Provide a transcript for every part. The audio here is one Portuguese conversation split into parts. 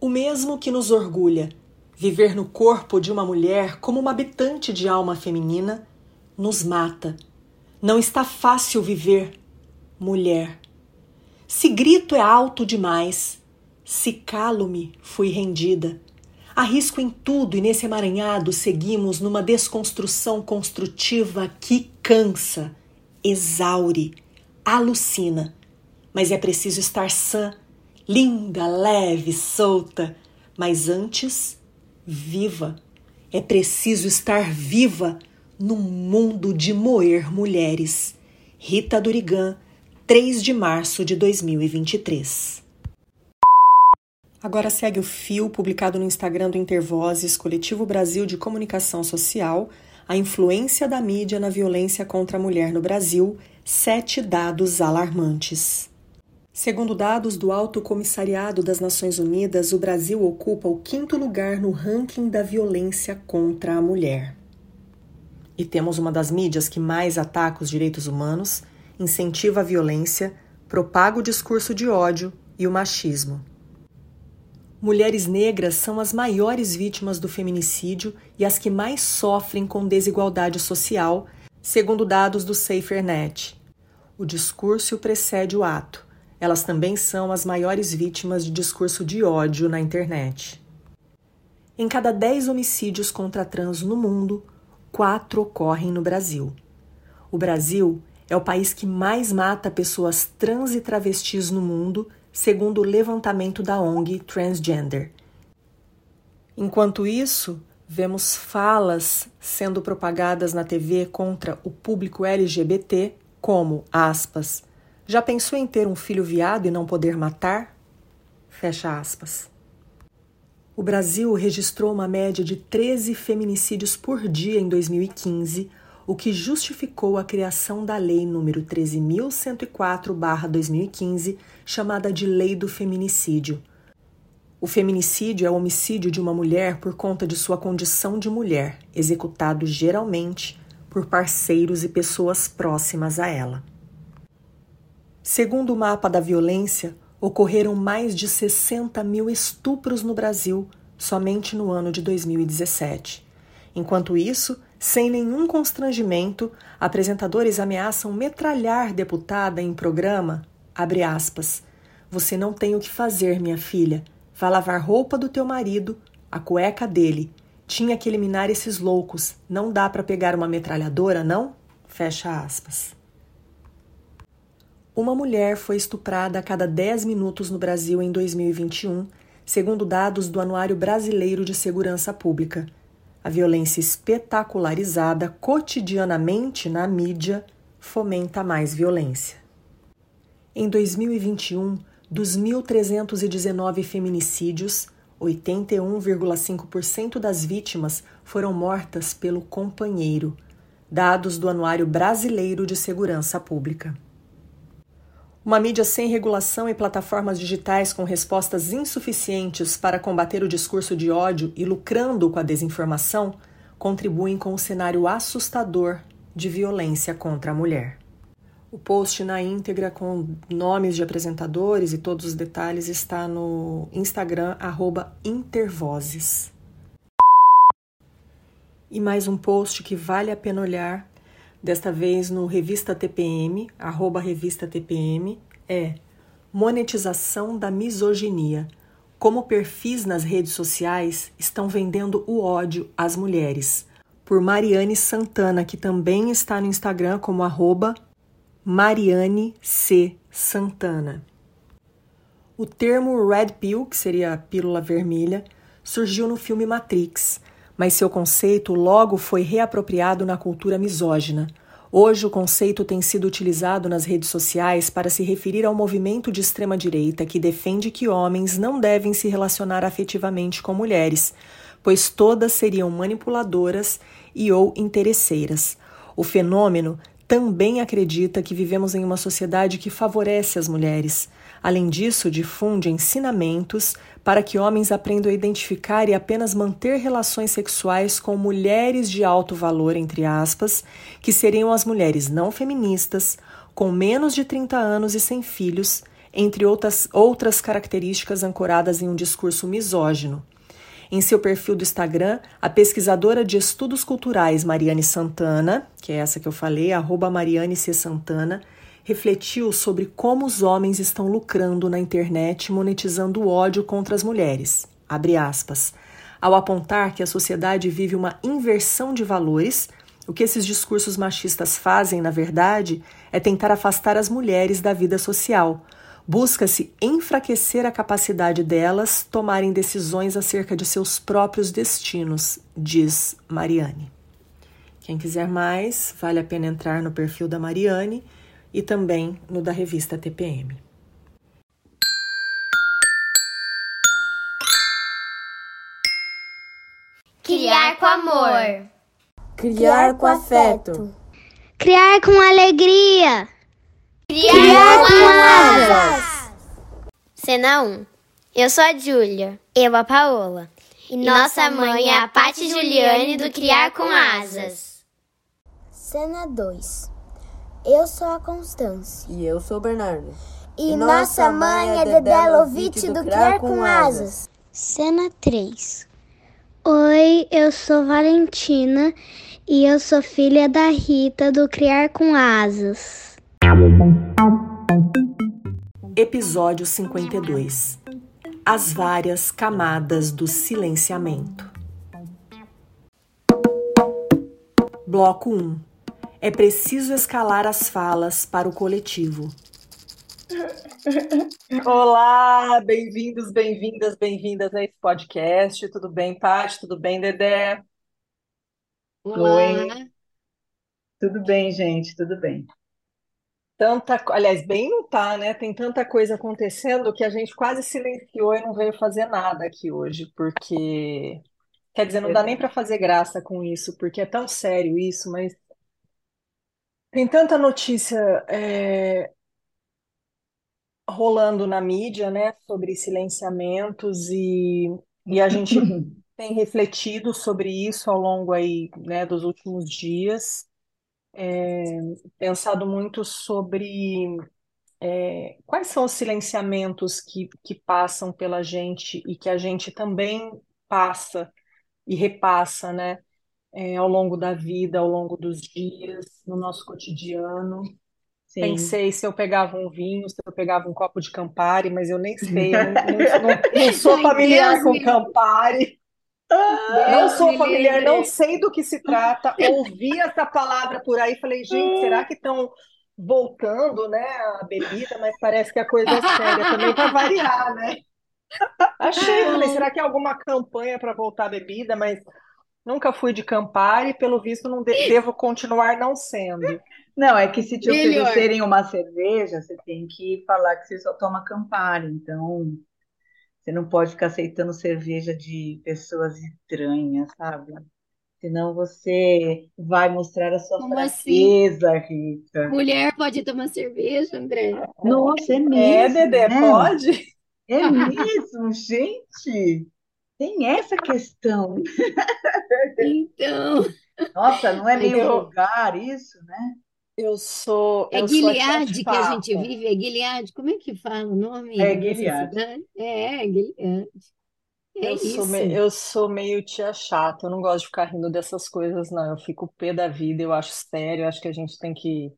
O mesmo que nos orgulha, viver no corpo de uma mulher como uma habitante de alma feminina, nos mata. Não está fácil viver, mulher. Se grito é alto demais, se calo-me, fui rendida. Arrisco em tudo e nesse emaranhado seguimos numa desconstrução construtiva que cansa, exaure, alucina. Mas é preciso estar sã, linda, leve, solta. Mas antes, viva. É preciso estar viva num mundo de moer mulheres. Rita Durigan, 3 de março de 2023. Agora segue o fio publicado no Instagram do Intervozes, Coletivo Brasil de Comunicação Social, a influência da mídia na violência contra a mulher no Brasil, sete dados alarmantes. Segundo dados do Alto Comissariado das Nações Unidas, o Brasil ocupa o quinto lugar no ranking da violência contra a mulher. E temos uma das mídias que mais ataca os direitos humanos, incentiva a violência, propaga o discurso de ódio e o machismo. Mulheres negras são as maiores vítimas do feminicídio e as que mais sofrem com desigualdade social, segundo dados do SaferNet. O discurso precede o ato. Elas também são as maiores vítimas de discurso de ódio na internet. Em cada 10 homicídios contra trans no mundo, quatro ocorrem no Brasil. O Brasil é o país que mais mata pessoas trans e travestis no mundo, segundo o levantamento da ONG Transgender. Enquanto isso, vemos falas sendo propagadas na TV contra o público LGBT, como, aspas, já pensou em ter um filho viado e não poder matar? Fecha aspas. O Brasil registrou uma média de 13 feminicídios por dia em 2015, o que justificou a criação da Lei nº 13.104-2015, chamada de Lei do Feminicídio. O feminicídio é o homicídio de uma mulher por conta de sua condição de mulher, executado geralmente por parceiros e pessoas próximas a ela. Segundo o mapa da violência, ocorreram mais de 60 mil estupros no Brasil somente no ano de 2017. Enquanto isso, sem nenhum constrangimento, apresentadores ameaçam metralhar deputada em programa. Abre aspas. Você não tem o que fazer, minha filha. Vá lavar roupa do teu marido, a cueca dele. Tinha que eliminar esses loucos. Não dá para pegar uma metralhadora, não? Fecha aspas. Uma mulher foi estuprada a cada 10 minutos no Brasil em 2021, segundo dados do Anuário Brasileiro de Segurança Pública. A violência espetacularizada cotidianamente na mídia fomenta mais violência. Em 2021, dos 1.319 feminicídios, 81,5% das vítimas foram mortas pelo companheiro, dados do Anuário Brasileiro de Segurança Pública. Uma mídia sem regulação e plataformas digitais com respostas insuficientes para combater o discurso de ódio e lucrando com a desinformação contribuem com o cenário assustador de violência contra a mulher. O post na íntegra com nomes de apresentadores e todos os detalhes está no Instagram Intervozes. E mais um post que vale a pena olhar desta vez no Revista TPM, arroba Revista TPM, é monetização da misoginia. Como perfis nas redes sociais estão vendendo o ódio às mulheres. Por Mariane Santana, que também está no Instagram como arroba Mariane C. Santana. O termo Red Pill, que seria a pílula vermelha, surgiu no filme Matrix, mas seu conceito logo foi reapropriado na cultura misógina. Hoje, o conceito tem sido utilizado nas redes sociais para se referir ao movimento de extrema-direita que defende que homens não devem se relacionar afetivamente com mulheres, pois todas seriam manipuladoras e ou interesseiras. O fenômeno também acredita que vivemos em uma sociedade que favorece as mulheres. Além disso, difunde ensinamentos para que homens aprendam a identificar e apenas manter relações sexuais com mulheres de alto valor, entre aspas, que seriam as mulheres não feministas, com menos de 30 anos e sem filhos, entre outras, outras características ancoradas em um discurso misógino. Em seu perfil do Instagram, a pesquisadora de estudos culturais Mariane Santana, que é essa que eu falei, arroba Mariane C. Santana, refletiu sobre como os homens estão lucrando na internet monetizando o ódio contra as mulheres. Aspas. Ao apontar que a sociedade vive uma inversão de valores, o que esses discursos machistas fazem, na verdade, é tentar afastar as mulheres da vida social. Busca-se enfraquecer a capacidade delas tomarem decisões acerca de seus próprios destinos, diz Mariane. Quem quiser mais, vale a pena entrar no perfil da Mariane e também no da revista TPM. Criar com amor. Criar com afeto. Criar com alegria. Criar, Criar com asas. Cena 1. Eu sou a Júlia. Eu a Paola. E, e nossa mãe é a Pati Juliane do Criar com Asas. Cena 2. Eu sou a Constância. E eu sou o Bernardo. E, e nossa mãe é Dedé Lovitch do Criar com Asas. Cena 3. Oi, eu sou Valentina e eu sou filha da Rita do Criar com Asas. Episódio 52 As várias camadas do silenciamento. Bloco 1 é preciso escalar as falas para o coletivo. Olá, bem-vindos, bem-vindas, bem-vindas a esse podcast. Tudo bem, Paty? Tudo bem, Dedé? Olá. Oi. Tudo bem, gente? Tudo bem. Tanta, aliás, bem não tá, né? Tem tanta coisa acontecendo que a gente quase silenciou e não veio fazer nada aqui hoje, porque quer dizer, não dá nem para fazer graça com isso, porque é tão sério isso, mas tem tanta notícia é, rolando na mídia, né, sobre silenciamentos e, e a gente tem refletido sobre isso ao longo aí, né, dos últimos dias, é, pensado muito sobre é, quais são os silenciamentos que, que passam pela gente e que a gente também passa e repassa, né? É, ao longo da vida, ao longo dos dias, no nosso cotidiano. Sim. Pensei se eu pegava um vinho, se eu pegava um copo de Campari, mas eu nem sei, não, não, não, sou familiar Deus com me... Campari. Ah, não sou familiar, não sei do que se trata. Ouvi essa palavra por aí, falei, gente, será que estão voltando, né, a bebida? Mas parece que a coisa é séria também para variar, né? Achei, falei, será que é alguma campanha para voltar a bebida? Mas Nunca fui de Campari, pelo visto não de devo continuar não sendo. Não, é que se te Melhor. oferecerem uma cerveja, você tem que falar que você só toma Campari. Então, você não pode ficar aceitando cerveja de pessoas estranhas, sabe? Senão você vai mostrar a sua Como fraqueza, assim? Rita. Mulher pode tomar cerveja, André? Nossa, é, é mesmo. É, Dedé, né? pode? É mesmo, gente. Tem essa questão. Então. Nossa, não é meio eu, vulgar isso, né? Eu sou. É Gilead que a gente vive, é Gilead. Como é que fala o nome? É Gilead. É, é Gilead. É eu, sou me, eu sou meio tia chata, eu não gosto de ficar rindo dessas coisas, não. Eu fico pé da vida, eu acho sério, eu acho que a gente tem que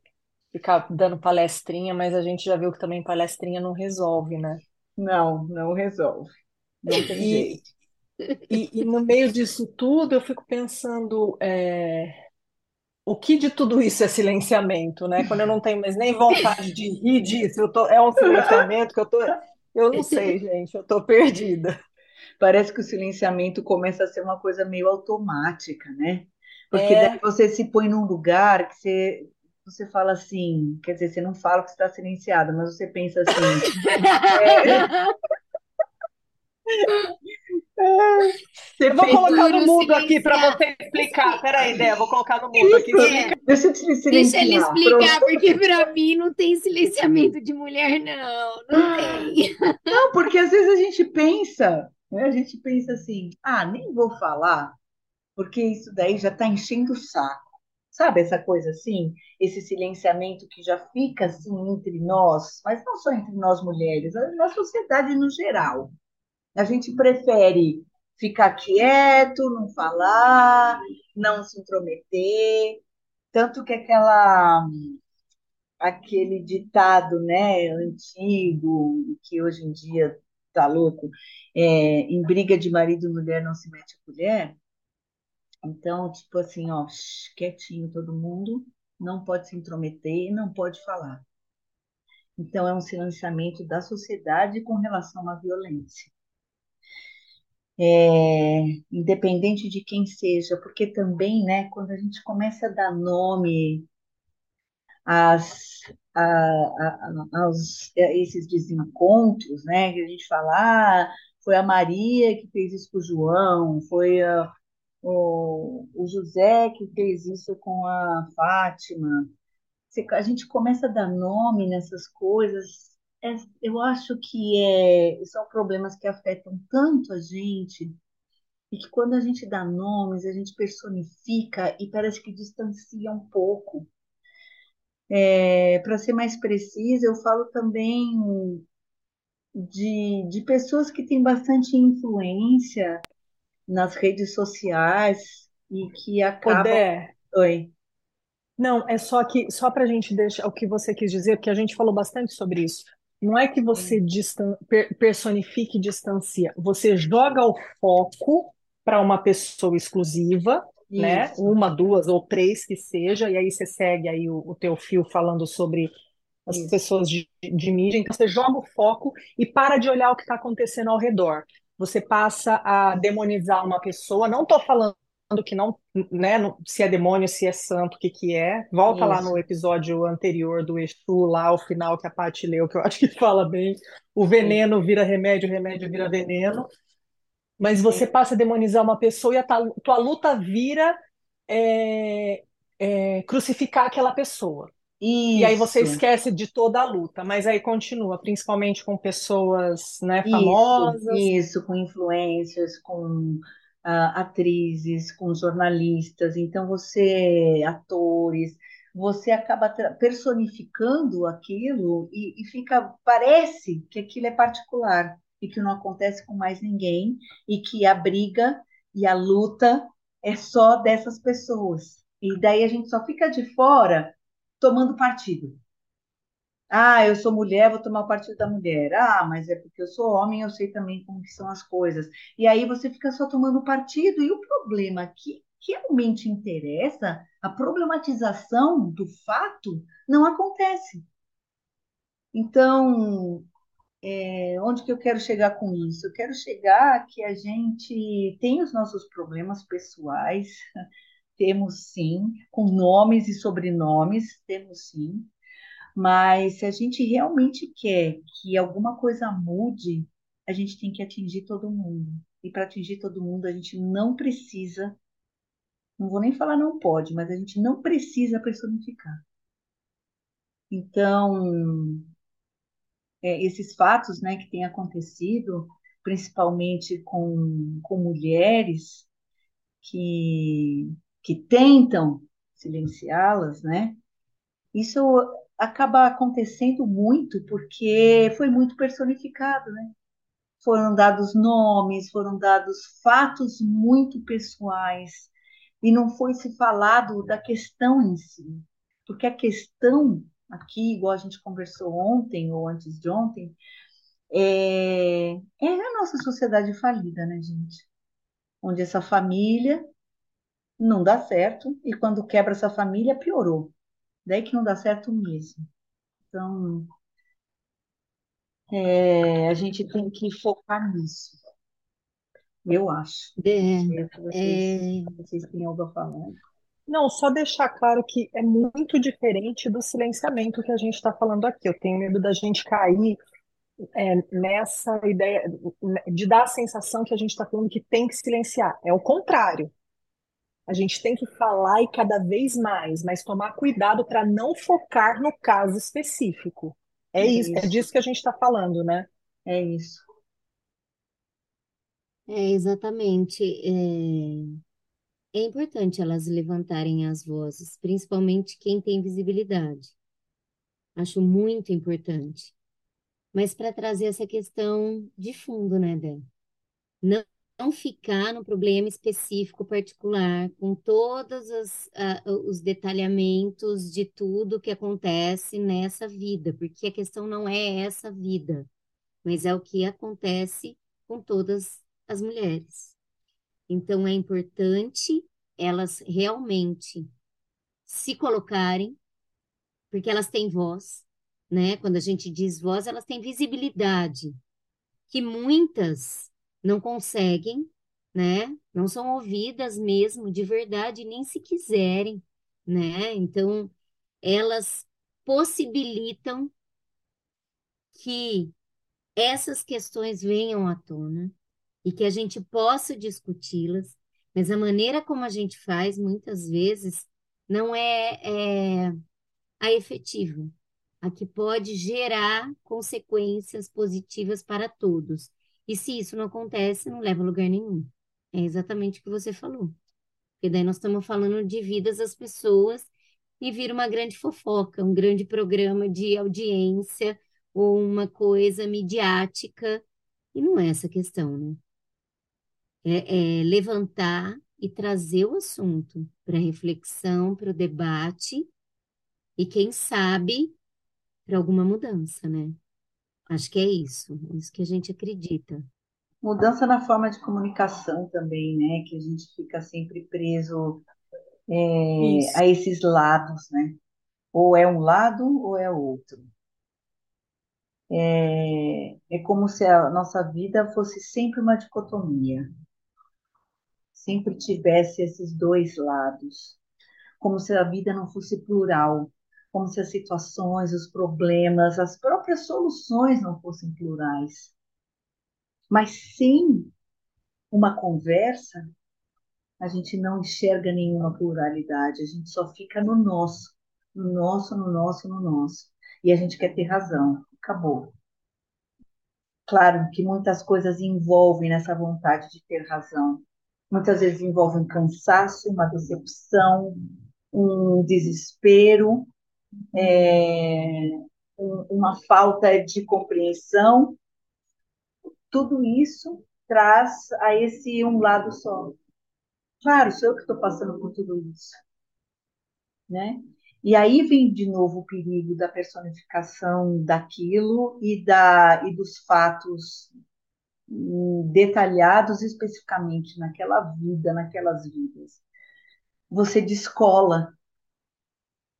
ficar dando palestrinha, mas a gente já viu que também palestrinha não resolve, né? Não, não resolve. Não tem e, jeito. E, e, no meio disso tudo, eu fico pensando é, o que de tudo isso é silenciamento, né? Quando eu não tenho mais nem vontade de rir disso, eu tô, é um silenciamento que eu tô. Eu não sei, gente, eu tô perdida. Parece que o silenciamento começa a ser uma coisa meio automática, né? Porque é... daí você se põe num lugar que você, você fala assim, quer dizer, você não fala que está silenciada, mas você pensa assim. é, eu vou colocar no mudo aqui para você explicar. Peraí, Dé, vou colocar no mudo aqui. É. Deixa, eu te Deixa ele explicar, Pronto. porque para mim não tem silenciamento de mulher, não. Não tem. Não, porque às vezes a gente pensa, né? a gente pensa assim, ah, nem vou falar, porque isso daí já está enchendo o saco. Sabe essa coisa assim? Esse silenciamento que já fica assim entre nós, mas não só entre nós mulheres, na sociedade no geral. A gente prefere ficar quieto, não falar, não se intrometer. Tanto que aquela aquele ditado, né, antigo, que hoje em dia tá louco, é, em briga de marido e mulher não se mete a colher. Então, tipo assim, ó, quietinho todo mundo, não pode se intrometer, não pode falar. Então, é um silenciamento da sociedade com relação à violência. É, independente de quem seja, porque também, né, quando a gente começa a dar nome às, a, a, aos, a esses desencontros, né, que a gente fala, ah, foi a Maria que fez isso com o João, foi a, o, o José que fez isso com a Fátima. A gente começa a dar nome nessas coisas. É, eu acho que é, são problemas que afetam tanto a gente e que quando a gente dá nomes, a gente personifica e parece que distancia um pouco. É, Para ser mais precisa, eu falo também de, de pessoas que têm bastante influência nas redes sociais e que acabam. Poder. Oi. Não, é só que só para a gente deixar o que você quis dizer, porque a gente falou bastante sobre isso. Não é que você distan personifique e distancia, você joga o foco para uma pessoa exclusiva, né? Isso. Uma, duas ou três que seja, e aí você segue aí o, o teu fio falando sobre as Isso. pessoas de, de mídia, então você joga o foco e para de olhar o que está acontecendo ao redor você passa a demonizar uma pessoa. Não estou falando que não, né, se é demônio, se é santo, o que que é. Volta lá Isso. no episódio anterior do Exu, lá o final que a Paty leu, que eu acho que fala bem. O veneno vira remédio, o remédio vira veneno. Mas você passa a demonizar uma pessoa e a tua, tua luta vira é, é, crucificar aquela pessoa. E aí você Isso. esquece de toda a luta, mas aí continua, principalmente com pessoas, né, Isso, famosas. isso, com influencers, com atrizes, com jornalistas. Então, você, atores, você acaba personificando aquilo e, e fica, parece que aquilo é particular e que não acontece com mais ninguém e que a briga e a luta é só dessas pessoas. E daí a gente só fica de fora tomando partido. Ah, eu sou mulher, vou tomar partido da mulher. Ah, mas é porque eu sou homem, eu sei também como que são as coisas. E aí você fica só tomando partido. E o problema que realmente interessa, a problematização do fato, não acontece. Então, é, onde que eu quero chegar com isso? Eu quero chegar que a gente tem os nossos problemas pessoais, temos sim, com nomes e sobrenomes, temos sim. Mas se a gente realmente quer que alguma coisa mude, a gente tem que atingir todo mundo. E para atingir todo mundo, a gente não precisa, não vou nem falar não pode, mas a gente não precisa personificar. Então, é, esses fatos, né, que têm acontecido, principalmente com, com mulheres que, que tentam silenciá-las, né? Isso acaba acontecendo muito porque foi muito personificado, né? Foram dados nomes, foram dados fatos muito pessoais e não foi se falado da questão em si, porque a questão aqui, igual a gente conversou ontem ou antes de ontem, é, é a nossa sociedade falida, né, gente? Onde essa família não dá certo e quando quebra essa família piorou. Daí que não dá certo mesmo. Então, é, a gente tem que focar nisso. Eu acho. É, o que vocês, vocês têm algo a falar. Não, só deixar claro que é muito diferente do silenciamento que a gente está falando aqui. Eu tenho medo da gente cair é, nessa ideia de dar a sensação que a gente está falando que tem que silenciar. É o contrário. A gente tem que falar e cada vez mais, mas tomar cuidado para não focar no caso específico. É É isso, é isso. disso que a gente está falando, né? É isso. é exatamente. é, é importante elas levantarem as vozes, principalmente quem tem visibilidade. Acho muito importante. Mas para trazer essa questão de fundo, né, Dé? Não, não ficar no problema específico particular, com todos os, uh, os detalhamentos de tudo que acontece nessa vida, porque a questão não é essa vida, mas é o que acontece com todas as mulheres. Então, é importante elas realmente se colocarem, porque elas têm voz, né? Quando a gente diz voz, elas têm visibilidade, que muitas não conseguem, né? Não são ouvidas mesmo, de verdade, nem se quiserem, né? Então, elas possibilitam que essas questões venham à tona e que a gente possa discuti-las, mas a maneira como a gente faz, muitas vezes, não é, é a efetiva, a que pode gerar consequências positivas para todos. E se isso não acontece, não leva a lugar nenhum. É exatamente o que você falou. Porque daí nós estamos falando de vidas das pessoas e vira uma grande fofoca, um grande programa de audiência ou uma coisa midiática. E não é essa questão, né? É, é levantar e trazer o assunto para reflexão, para o debate e, quem sabe, para alguma mudança, né? Acho que é isso, é isso que a gente acredita. Mudança na forma de comunicação também, né? Que a gente fica sempre preso é, a esses lados, né? Ou é um lado ou é outro. É, é como se a nossa vida fosse sempre uma dicotomia. Sempre tivesse esses dois lados. Como se a vida não fosse plural. Como se as situações, os problemas, as próprias soluções não fossem plurais. Mas sem uma conversa, a gente não enxerga nenhuma pluralidade, a gente só fica no nosso, no nosso, no nosso, no nosso. E a gente quer ter razão acabou. Claro que muitas coisas envolvem nessa vontade de ter razão. Muitas vezes envolve um cansaço, uma decepção, um desespero, é, um, uma falta de compreensão. Tudo isso traz a esse um lado só. Claro, sou eu que estou passando por tudo isso. Né? E aí vem de novo o perigo da personificação daquilo e, da, e dos fatos hum, detalhados especificamente naquela vida, naquelas vidas. Você descola,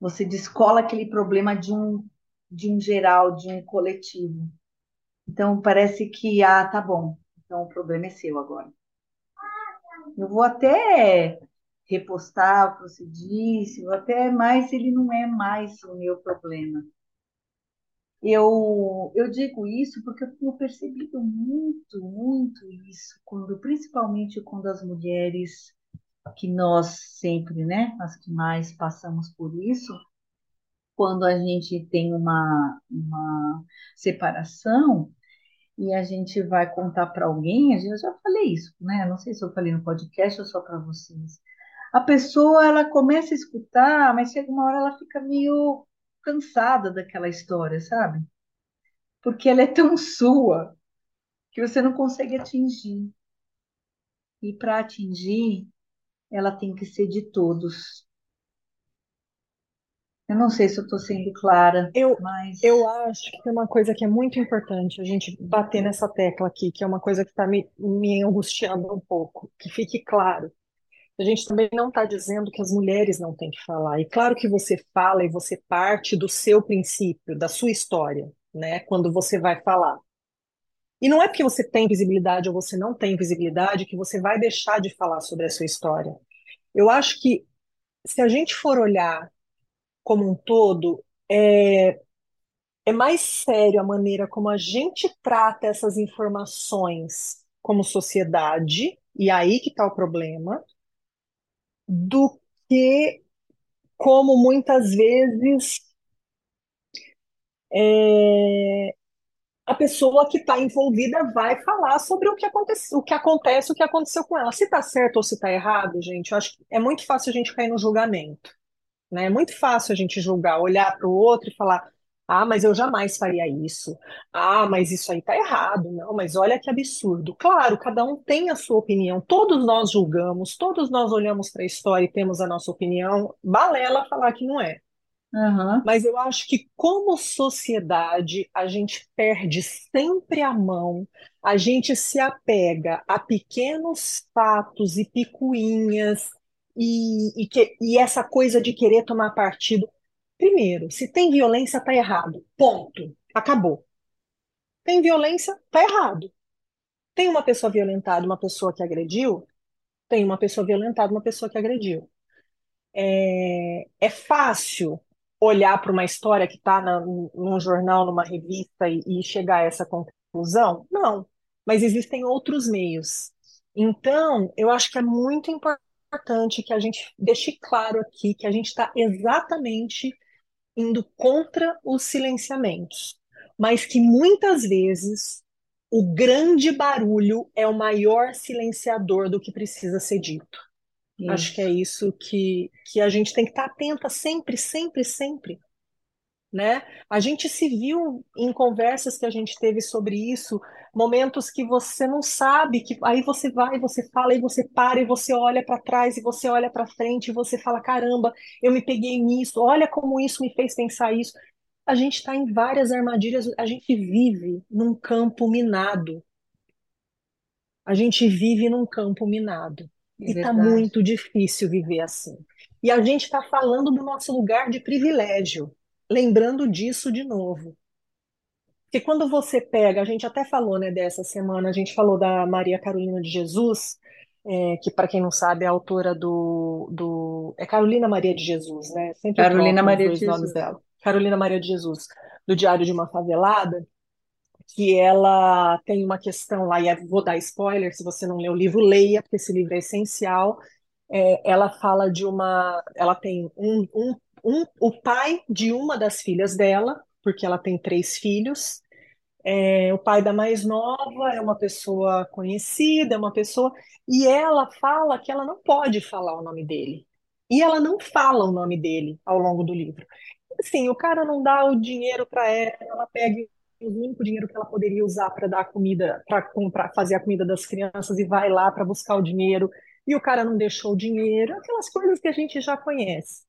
você descola aquele problema de um, de um geral, de um coletivo. Então parece que, ah, tá bom, então o problema é seu agora. Eu vou até repostar o que você disse, ou até mais ele não é mais o meu problema. Eu, eu digo isso porque eu tenho percebido muito, muito isso, quando, principalmente quando as mulheres, que nós sempre, né, as que mais passamos por isso, quando a gente tem uma, uma separação e a gente vai contar para alguém, eu já falei isso, né? Não sei se eu falei no podcast ou só para vocês a pessoa ela começa a escutar, mas chega uma hora ela fica meio cansada daquela história, sabe? Porque ela é tão sua que você não consegue atingir. E para atingir, ela tem que ser de todos. Eu não sei se eu estou sendo clara, eu, mas. Eu acho que tem uma coisa que é muito importante a gente bater nessa tecla aqui, que é uma coisa que está me, me angustiando um pouco, que fique claro. A gente também não está dizendo que as mulheres não têm que falar. E claro que você fala e você parte do seu princípio, da sua história, né? Quando você vai falar. E não é porque você tem visibilidade ou você não tem visibilidade que você vai deixar de falar sobre a sua história. Eu acho que se a gente for olhar como um todo, é, é mais sério a maneira como a gente trata essas informações como sociedade, e aí que está o problema, do que como muitas vezes é, a pessoa que está envolvida vai falar sobre o que acontece, o que acontece, o que aconteceu com ela. Se está certo ou se está errado, gente, eu acho que é muito fácil a gente cair no julgamento. Né? É muito fácil a gente julgar, olhar para o outro e falar: ah, mas eu jamais faria isso. Ah, mas isso aí está errado. Não, mas olha que absurdo. Claro, cada um tem a sua opinião. Todos nós julgamos, todos nós olhamos para a história e temos a nossa opinião. Balela falar que não é. Uhum. Mas eu acho que, como sociedade, a gente perde sempre a mão, a gente se apega a pequenos fatos e picuinhas, e, e, que, e essa coisa de querer tomar partido. Primeiro, se tem violência, tá errado. Ponto. Acabou. Tem violência, tá errado. Tem uma pessoa violentada, uma pessoa que agrediu? Tem uma pessoa violentada, uma pessoa que agrediu. É, é fácil olhar para uma história que está num jornal, numa revista e, e chegar a essa conclusão? Não. Mas existem outros meios. Então, eu acho que é muito importante que a gente deixe claro aqui que a gente está exatamente indo contra os silenciamentos, mas que muitas vezes o grande barulho é o maior silenciador do que precisa ser dito. Isso. Acho que é isso que, que a gente tem que estar atenta sempre, sempre, sempre. Né? A gente se viu em conversas que a gente teve sobre isso, momentos que você não sabe, que aí você vai, você fala, e você para, e você olha para trás, e você olha para frente, e você fala: caramba, eu me peguei nisso, olha como isso me fez pensar isso. A gente está em várias armadilhas, a gente vive num campo minado. A gente vive num campo minado. É e está muito difícil viver assim. E a gente está falando do nosso lugar de privilégio, lembrando disso de novo. Porque quando você pega, a gente até falou, né, dessa semana, a gente falou da Maria Carolina de Jesus, é, que para quem não sabe é autora do, do é Carolina Maria de Jesus, né? Sempre Carolina Maria de Jesus. dela. Carolina Maria de Jesus, do Diário de uma Favelada, que ela tem uma questão lá, e vou dar spoiler, se você não leu o livro, leia, porque esse livro é essencial. É, ela fala de uma. Ela tem um, um, um, o pai de uma das filhas dela, porque ela tem três filhos. É, o pai da mais nova é uma pessoa conhecida, é uma pessoa. E ela fala que ela não pode falar o nome dele. E ela não fala o nome dele ao longo do livro. Assim, o cara não dá o dinheiro para ela, ela pega o único dinheiro que ela poderia usar para dar comida, para comprar, fazer a comida das crianças e vai lá para buscar o dinheiro. E o cara não deixou o dinheiro, aquelas coisas que a gente já conhece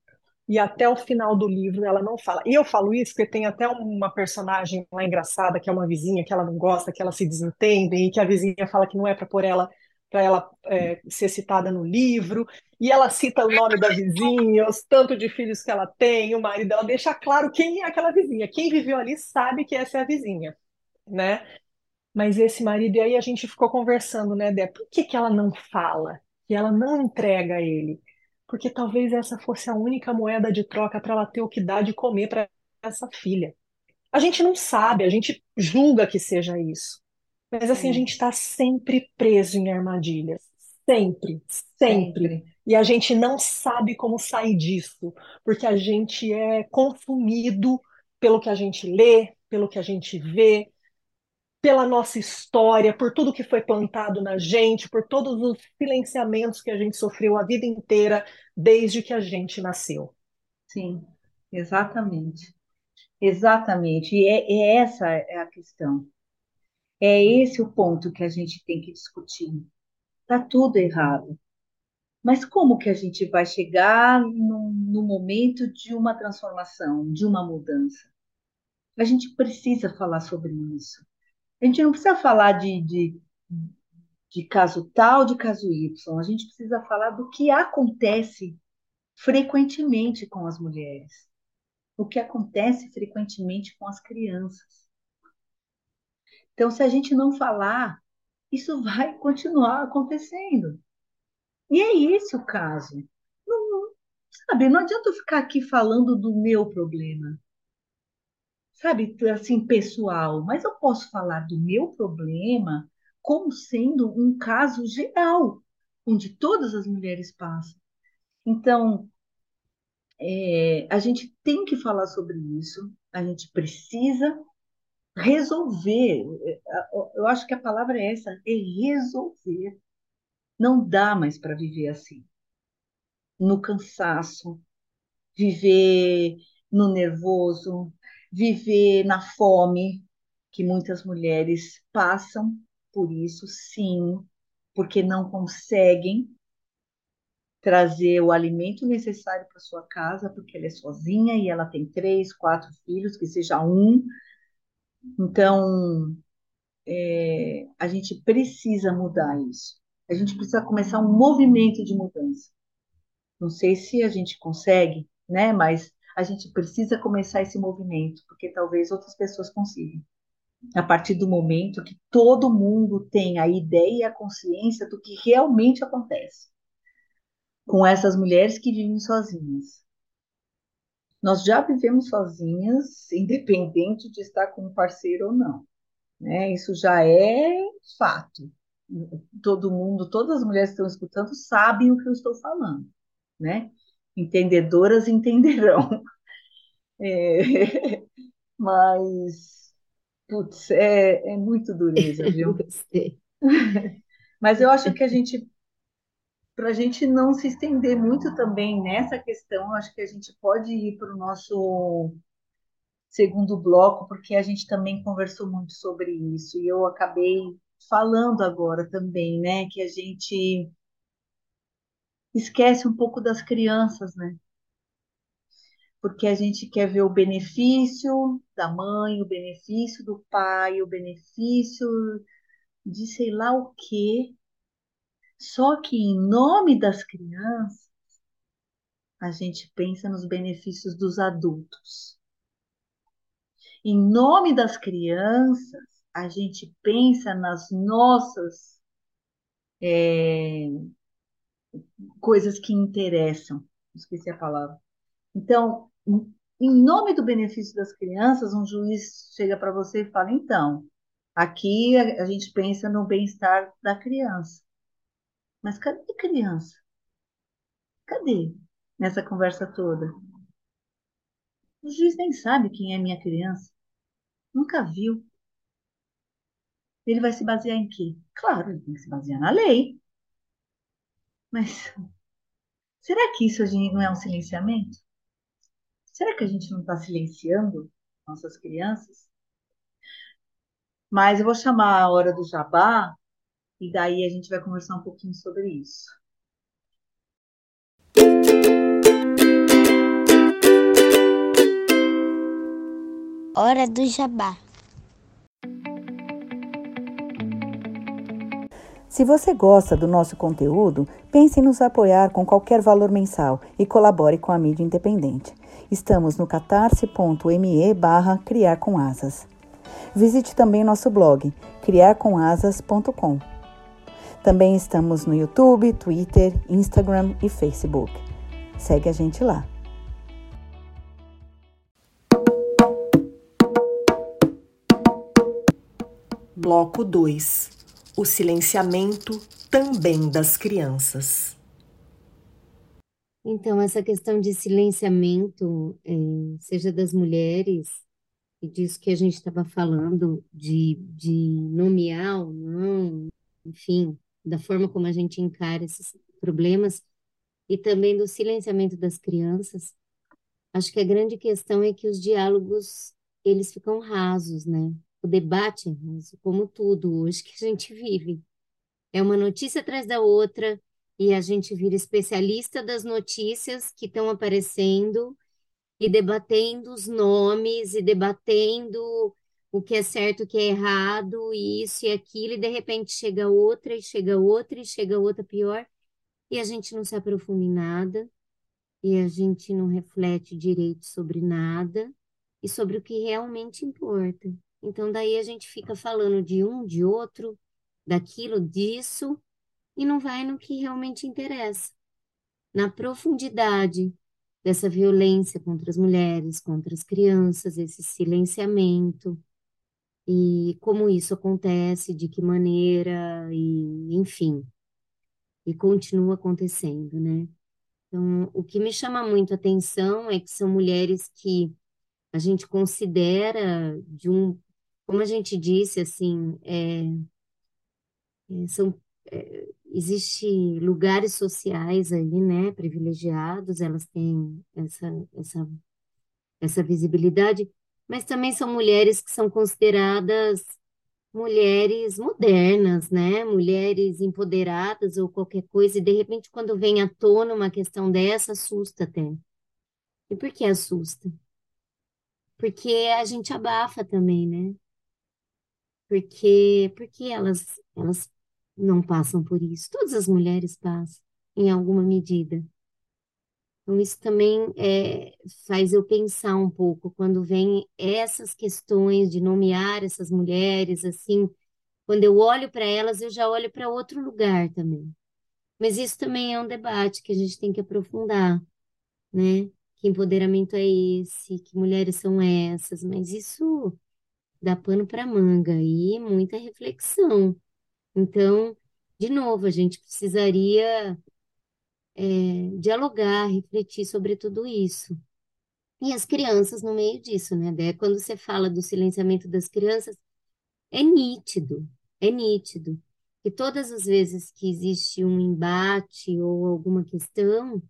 e até o final do livro ela não fala. E eu falo isso porque tem até uma personagem lá engraçada, que é uma vizinha que ela não gosta, que ela se desentende, e que a vizinha fala que não é para pôr ela para ela é, ser citada no livro, e ela cita o nome da vizinha, os tanto de filhos que ela tem, o marido dela deixa claro quem é aquela vizinha. Quem viveu ali sabe que essa é a vizinha, né? Mas esse marido, e aí a gente ficou conversando, né, Dé? Por que, que ela não fala? Que ela não entrega a ele? porque talvez essa fosse a única moeda de troca para ela ter o que dar de comer para essa filha. A gente não sabe, a gente julga que seja isso. Mas assim, a gente está sempre preso em armadilhas. Sempre, sempre, sempre. E a gente não sabe como sair disso, porque a gente é consumido pelo que a gente lê, pelo que a gente vê, pela nossa história, por tudo que foi plantado na gente, por todos os silenciamentos que a gente sofreu a vida inteira desde que a gente nasceu. Sim, exatamente. Exatamente. E é, é essa é a questão. É esse o ponto que a gente tem que discutir. Está tudo errado. Mas como que a gente vai chegar no, no momento de uma transformação, de uma mudança? A gente precisa falar sobre isso. A gente não precisa falar de, de, de caso tal, de caso Y. A gente precisa falar do que acontece frequentemente com as mulheres, o que acontece frequentemente com as crianças. Então, se a gente não falar, isso vai continuar acontecendo. E é esse o caso. Não, sabe, não adianta eu ficar aqui falando do meu problema sabe, assim, pessoal, mas eu posso falar do meu problema como sendo um caso geral, onde todas as mulheres passam. Então, é, a gente tem que falar sobre isso, a gente precisa resolver. Eu acho que a palavra é essa, é resolver. Não dá mais para viver assim. No cansaço, viver no nervoso, viver na fome, que muitas mulheres passam por isso, sim, porque não conseguem trazer o alimento necessário para sua casa, porque ela é sozinha e ela tem três, quatro filhos, que seja um. Então, é, a gente precisa mudar isso. A gente precisa começar um movimento de mudança. Não sei se a gente consegue, né? Mas a gente precisa começar esse movimento, porque talvez outras pessoas consigam. A partir do momento que todo mundo tem a ideia e a consciência do que realmente acontece com essas mulheres que vivem sozinhas. Nós já vivemos sozinhas, independente de estar com um parceiro ou não. Né? Isso já é fato. Todo mundo, todas as mulheres que estão escutando sabem o que eu estou falando. Né? Entendedoras entenderão. É, mas, putz, é, é muito dureza, viu? Mas eu acho que a gente para a gente não se estender muito também nessa questão, acho que a gente pode ir para o nosso segundo bloco, porque a gente também conversou muito sobre isso, e eu acabei falando agora também, né, que a gente esquece um pouco das crianças, né? Porque a gente quer ver o benefício da mãe, o benefício do pai, o benefício de sei lá o quê, só que em nome das crianças, a gente pensa nos benefícios dos adultos. Em nome das crianças, a gente pensa nas nossas é, coisas que interessam. Esqueci a palavra. Então, em nome do benefício das crianças, um juiz chega para você e fala: então, aqui a, gente pensa no bem-estar da criança. Mas cadê a criança? Cadê nessa conversa toda? O juiz nem sabe quem é minha criança. Nunca viu. Ele vai se basear em quê? Claro, ele tem que se basear na lei. Mas será que isso não é um silenciamento? Será que a gente não está silenciando nossas crianças? Mas eu vou chamar a hora do jabá e daí a gente vai conversar um pouquinho sobre isso. Hora do jabá. Se você gosta do nosso conteúdo, pense em nos apoiar com qualquer valor mensal e colabore com a mídia independente. Estamos no catarse.me barra criar com asas. Visite também nosso blog criarcomasas.com. Também estamos no YouTube, Twitter, Instagram e Facebook. Segue a gente lá. Bloco 2 O silenciamento também das crianças. Então, essa questão de silenciamento, é, seja das mulheres, e disso que a gente estava falando, de, de nomear ou não, enfim, da forma como a gente encara esses problemas e também do silenciamento das crianças, acho que a grande questão é que os diálogos eles ficam rasos, né? O debate é raso, como tudo hoje que a gente vive. É uma notícia atrás da outra e a gente vira especialista das notícias que estão aparecendo e debatendo os nomes e debatendo o que é certo, o que é errado, isso e aquilo, e de repente chega outra, e chega outra, e chega outra pior, e a gente não se aprofunda em nada, e a gente não reflete direito sobre nada e sobre o que realmente importa. Então, daí a gente fica falando de um, de outro, daquilo, disso, e não vai no que realmente interessa. Na profundidade dessa violência contra as mulheres, contra as crianças, esse silenciamento, e como isso acontece, de que maneira, e enfim, e continua acontecendo, né? Então, o que me chama muito atenção é que são mulheres que a gente considera de um Como a gente disse, assim, é, é, são, é, existe lugares sociais aí, né, privilegiados, elas têm essa, essa, essa visibilidade, mas também são mulheres que são consideradas mulheres modernas, né, mulheres empoderadas ou qualquer coisa, e de repente quando vem à tona uma questão dessa, assusta até. E por que assusta? Porque a gente abafa também, né? Porque, porque elas, elas não passam por isso. Todas as mulheres passam, em alguma medida. Então, isso também é, faz eu pensar um pouco quando vem essas questões de nomear essas mulheres, assim, quando eu olho para elas, eu já olho para outro lugar também. Mas isso também é um debate que a gente tem que aprofundar, né? Que empoderamento é esse? Que mulheres são essas? Mas isso dá pano para manga e muita reflexão. Então, de novo, a gente precisaria é, dialogar, refletir sobre tudo isso. E as crianças no meio disso, né? Daí, quando você fala do silenciamento das crianças, é nítido, é nítido que todas as vezes que existe um embate ou alguma questão,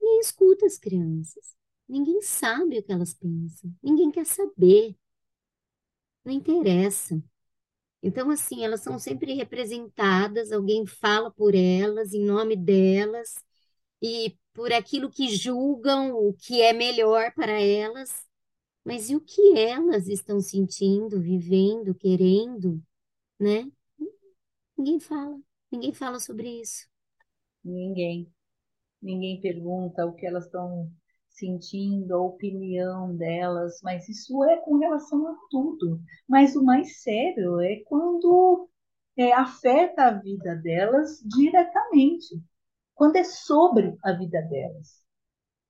ninguém escuta as crianças, ninguém sabe o que elas pensam, ninguém quer saber, não interessa. Então, assim, elas são sempre representadas, alguém fala por elas, em nome delas, e por aquilo que julgam o que é melhor para elas. Mas e o que elas estão sentindo, vivendo, querendo, né? Ninguém fala, ninguém fala sobre isso. Ninguém. Ninguém pergunta o que elas estão sentindo, a opinião delas, mas isso é com relação a tudo. Mas o mais sério é quando é, afeta a vida delas diretamente, quando é sobre a vida delas.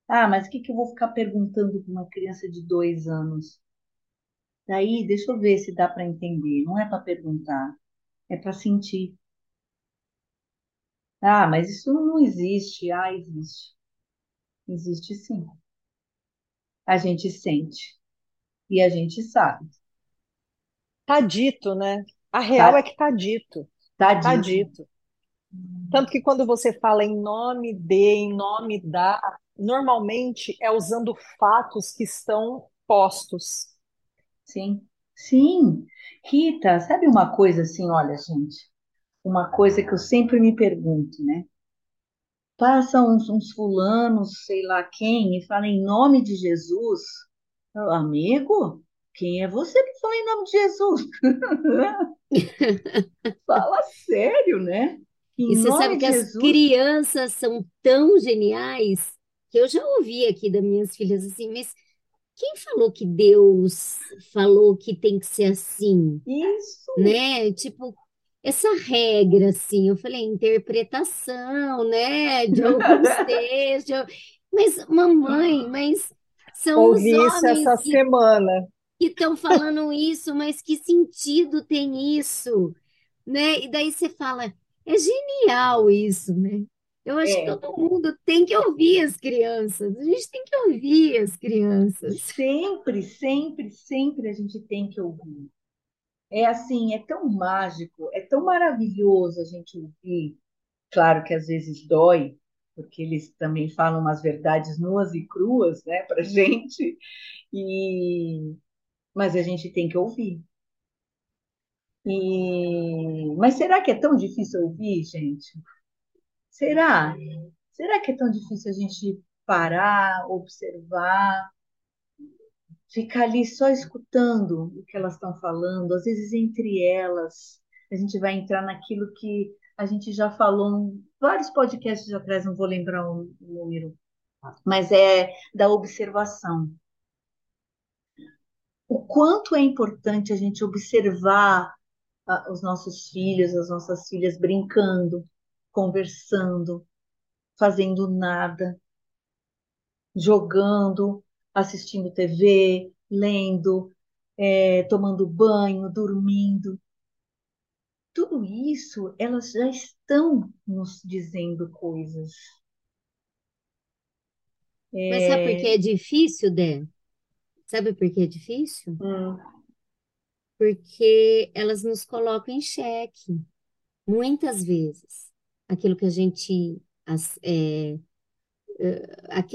Ah, mas o que, que eu vou ficar perguntando para uma criança de dois anos? Daí, deixa eu ver se dá para entender. Não é para perguntar, é para sentir. Ah, mas isso não existe. Ah, existe. Existe sim. A gente sente e a gente sabe. Tá dito, né? A real Tá, é que tá dito. tá Tá dito. dito. Tanto que quando você fala em nome de, em nome da, normalmente é usando fatos que estão postos. Sim, sim. Rita, sabe uma coisa assim, olha, gente, uma coisa que eu sempre me pergunto, né? Passa uns, uns fulanos, sei lá quem, e fala em nome de Jesus. Eu, Amigo, quem é você que fala em nome de Jesus? Fala sério, né? Em E você sabe que de as Jesus. crianças são tão geniais que eu já ouvi aqui das minhas filhas assim, mas quem falou que Deus falou que tem que ser assim, Isso, né? Tipo, essa regra, assim, eu falei, interpretação, né, de alguns textos, mas mamãe, mas são os Ouvi isso homens essa que semana. que estão falando isso, mas que sentido tem isso, né? E daí você fala, é genial isso, né? Eu acho que é. todo mundo tem que ouvir as crianças. A gente tem que ouvir as crianças. Sempre, sempre, sempre a gente tem que ouvir. É assim, é tão mágico, é tão maravilhoso a gente ouvir. Claro que às vezes dói, porque eles também falam umas verdades nuas e cruas, né, pra gente. E mas a gente tem que ouvir. E mas será que é tão difícil ouvir, gente? Será? Será que é tão difícil a gente parar, observar, ficar ali só escutando o que elas estão falando? Às vezes entre elas, a gente vai entrar naquilo que a gente já falou em vários podcasts atrás, não vou lembrar o número, mas é da observação. O quanto é importante a gente observar os nossos filhos, as nossas filhas brincando, conversando, fazendo nada, jogando, assistindo TV, lendo, é, tomando banho, dormindo. Tudo isso, elas já estão nos dizendo coisas. Mas sabe por que É, é difícil, Dé? Sabe por que é difícil? hum, porque elas nos colocam em xeque, muitas vezes. Aquilo que a gente é,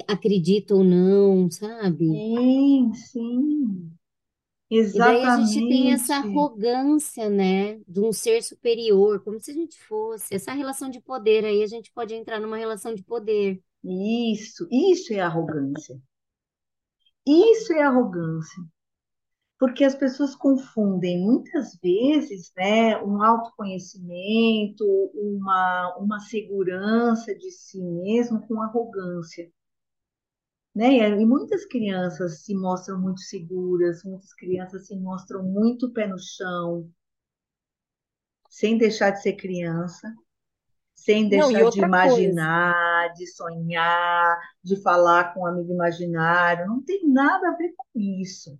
acredita ou não, sabe? Sim, sim. Exatamente. E daí a gente tem essa arrogância, né, de um ser superior, como se a gente fosse. Essa relação de poder aí, a gente pode entrar numa relação de poder. Isso, isso é arrogância. Isso é arrogância. Porque as pessoas confundem muitas vezes, né, um autoconhecimento, uma, uma segurança de si mesmo com arrogância. Né? E muitas crianças se mostram muito seguras, muitas crianças se mostram muito pé no chão, sem deixar de ser criança, sem deixar Não, de imaginar, coisa. de sonhar, de falar com um amigo imaginário. Não tem nada a ver com isso.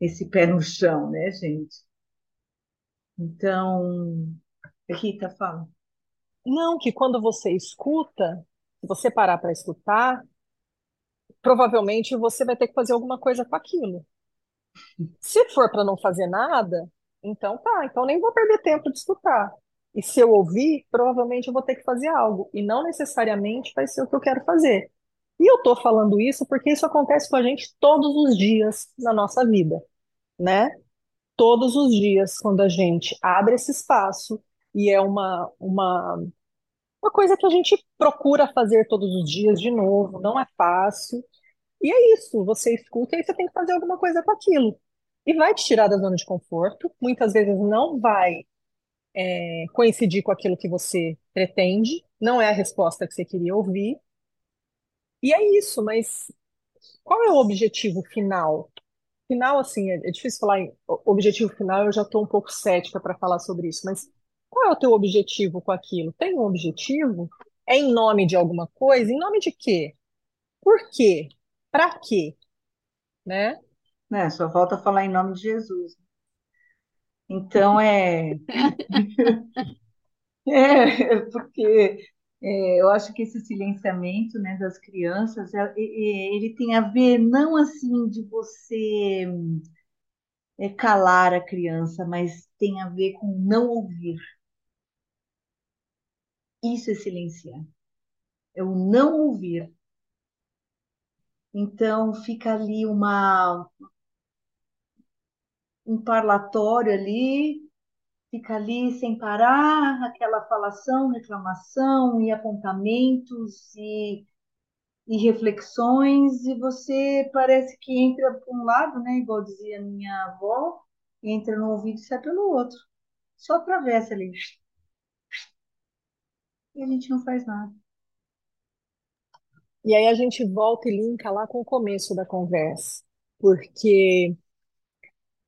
Esse pé no chão, né, gente? Então, Rita, fala. Não, que quando você escuta, se você parar para escutar, provavelmente você vai ter que fazer alguma coisa com aquilo. Se for para não fazer nada, então tá, então nem vou perder tempo de escutar. E se eu ouvir, provavelmente eu vou ter que fazer algo. E não necessariamente vai ser o que eu quero fazer. E eu estou falando isso porque isso acontece com a gente todos os dias na nossa vida, né? Todos os dias, quando a gente abre esse espaço e é uma, uma, uma coisa que a gente procura fazer todos os dias de novo, não é fácil. E é isso, você escuta e você tem que fazer alguma coisa com aquilo. E vai te tirar da zona de conforto, muitas vezes não vai é, coincidir com aquilo que você pretende, não é a resposta que você queria ouvir. E é isso, mas qual é o objetivo final? Final, assim, é, é difícil falar em objetivo final, eu já estou um pouco cética para falar sobre isso, mas qual é o teu objetivo com aquilo? Tem um objetivo? É em nome de alguma coisa? Em nome de quê? Por quê? Para quê? Né? É, só falta falar em nome de Jesus. Então é. é, porque é, eu acho que esse silenciamento né, das crianças é, é, ele tem a ver não assim de você é, calar a criança, mas tem a ver com não ouvir. Isso é silenciar. É o não ouvir. Então fica ali uma um parlatório ali, fica ali sem parar, aquela falação, reclamação e apontamentos e, e reflexões, e você parece que entra por um lado, né, igual dizia minha avó, entra no ouvido e sai pelo outro. Só atravessa ali. E a gente não faz nada. E aí a gente volta e linka lá com o começo da conversa, porque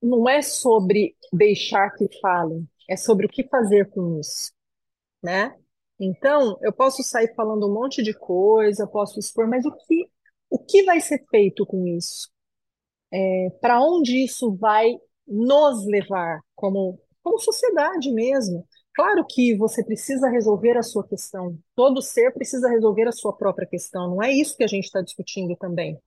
não é sobre deixar que falem, é sobre o que fazer com isso, né? Então, eu posso sair falando um monte de coisa, posso expor, mas o que, o que vai ser feito com isso? É, para onde isso vai nos levar como, como sociedade mesmo? Claro que você precisa resolver a sua questão, todo ser precisa resolver a sua própria questão, não é isso que a gente está discutindo também,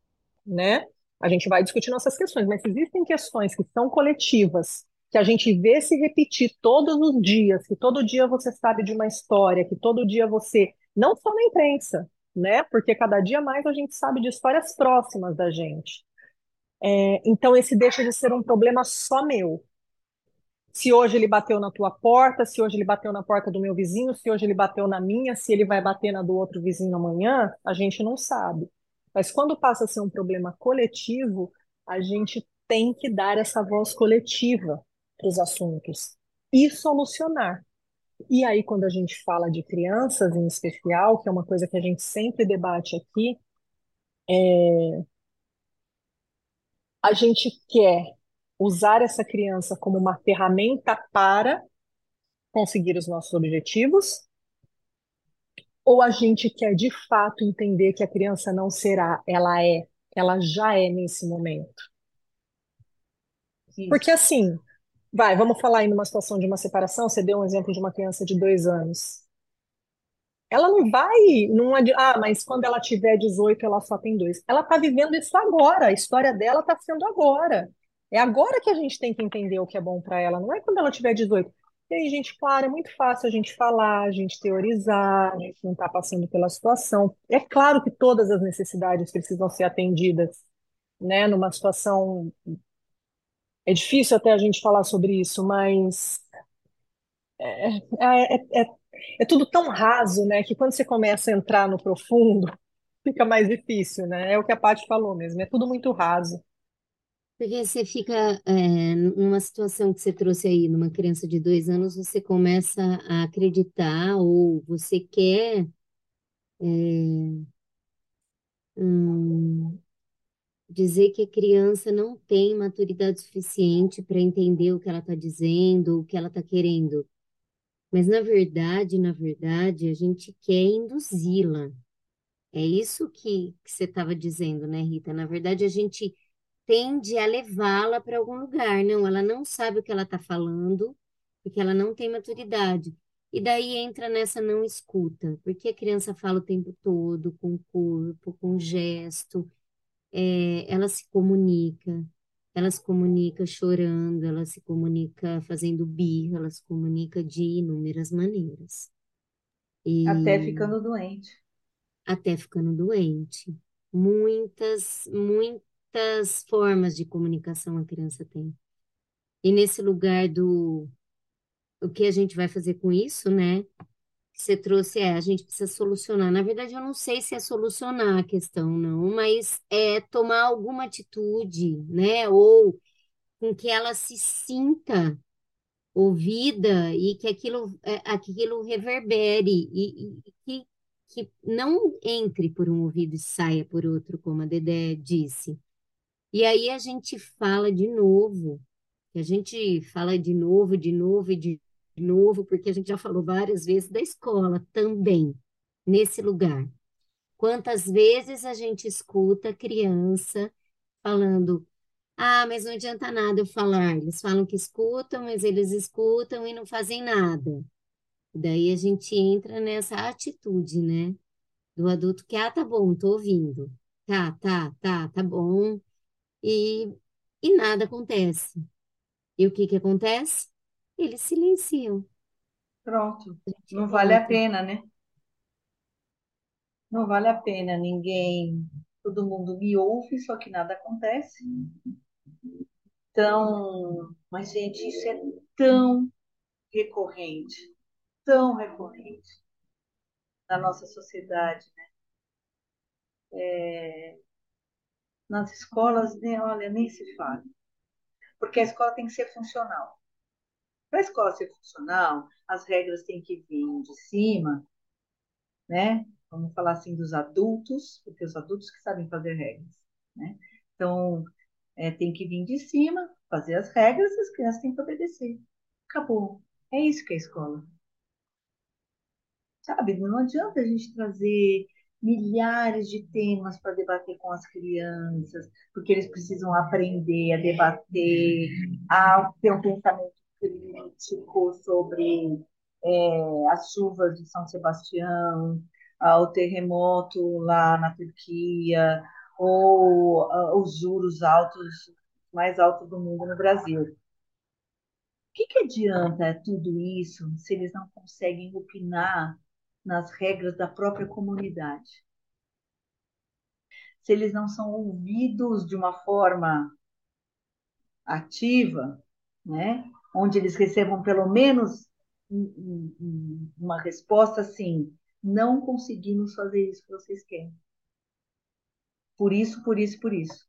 né? A gente vai discutir nossas questões, mas existem questões que são coletivas, que a gente vê se repetir todos os dias, que todo dia você sabe de uma história, que todo dia você, não só na imprensa, né? Porque cada dia mais a gente sabe de histórias próximas da gente. É, então esse deixa de ser um problema só meu. Se hoje ele bateu na tua porta, se hoje ele bateu na porta do meu vizinho, se hoje ele bateu na minha, se ele vai bater na do outro vizinho amanhã, a gente não sabe. Mas quando passa a ser um problema coletivo, a gente tem que dar essa voz coletiva para os assuntos e solucionar. E aí, quando a gente fala de crianças em especial, que é uma coisa que a gente sempre debate aqui, é... a gente quer usar essa criança como uma ferramenta para conseguir os nossos objetivos, ou a gente quer de fato entender que a criança não será, ela é, ela já é nesse momento. Isso. Porque assim, vai, vamos falar aí numa situação de uma separação, você deu um exemplo de uma criança de dois anos. Ela não vai, não adi- ah, mas quando ela tiver 18, ela só tem dois. Ela está vivendo isso agora, a história dela está sendo agora. É agora que a gente tem que entender o que é bom para ela, não é quando ela tiver 18. E aí, gente, claro, é muito fácil a gente falar, a gente teorizar, a gente não está passando pela situação. É claro que todas as necessidades precisam ser atendidas, né? Numa situação. É difícil até a gente falar sobre isso, mas é, é, é, é, é tudo tão raso, né? Que quando você começa a entrar no profundo, fica mais difícil, né? É o que a Paty falou mesmo, é tudo muito raso. Porque você fica é, numa situação que você trouxe aí, numa criança de dois anos, você começa a acreditar ou você quer é, hum, dizer que a criança não tem maturidade suficiente para entender o que ela está dizendo, o que ela está querendo. Mas na verdade, na verdade, a gente quer induzi-la. É isso que, que você estava dizendo, né, Rita? Na verdade, a gente tende a levá-la para algum lugar. Não, ela não sabe o que ela está falando, porque ela não tem maturidade. E daí entra nessa não escuta, porque a criança fala o tempo todo, com o corpo, com gesto, é, ela se comunica, ela se comunica chorando, ela se comunica fazendo birra, ela se comunica de inúmeras maneiras. E até ficando doente. Até ficando doente. Muitas, muitas muitas formas de comunicação a criança tem. E nesse lugar do o que a gente vai fazer com isso, né? Que você trouxe é a gente precisa solucionar. Na verdade, eu não sei se é solucionar a questão, não, mas é tomar alguma atitude, né? Ou com que ela se sinta ouvida e que aquilo, é, aquilo reverbere e, e que, que não entre por um ouvido e saia por outro, como a Dedé disse. E aí a gente fala de novo, a gente fala de novo, de novo e de novo, porque a gente já falou várias vezes da escola também, nesse lugar. Quantas vezes a gente escuta criança falando: Ah, mas não adianta nada eu falar. Eles falam que escutam, mas eles escutam e não fazem nada. Daí a gente entra nessa atitude, né? Do adulto que, ah, tá bom, tô ouvindo. Tá, tá, tá, tá bom e, e nada acontece. E o que que acontece? Eles silenciam. Pronto. Não vale a pena, né? Não vale a pena. Ninguém. Todo mundo me ouve, só que nada acontece. Então, mas, gente, isso é tão recorrente, tão recorrente na nossa sociedade, né? É, nas escolas, né, olha, nem se fala. Porque a escola tem que ser funcional. Para a escola ser funcional, as regras têm que vir de cima, né? Vamos falar assim dos adultos, porque os adultos que sabem fazer regras, né? Então, é, tem que vir de cima, fazer as regras, e as crianças têm que obedecer. Acabou. É isso que é escola. Sabe, não adianta a gente trazer milhares de temas para debater com as crianças, porque eles precisam aprender a debater, a ter um pensamento crítico sobre é, as chuvas de São Sebastião, o terremoto lá na Turquia, ou os juros altos, mais altos do mundo no Brasil. O que, que adianta tudo isso se eles não conseguem opinar nas regras da própria comunidade. Se eles não são ouvidos de uma forma ativa, né, onde eles recebam pelo menos uma resposta assim: não conseguimos fazer isso que vocês querem. Por isso, por isso, por isso.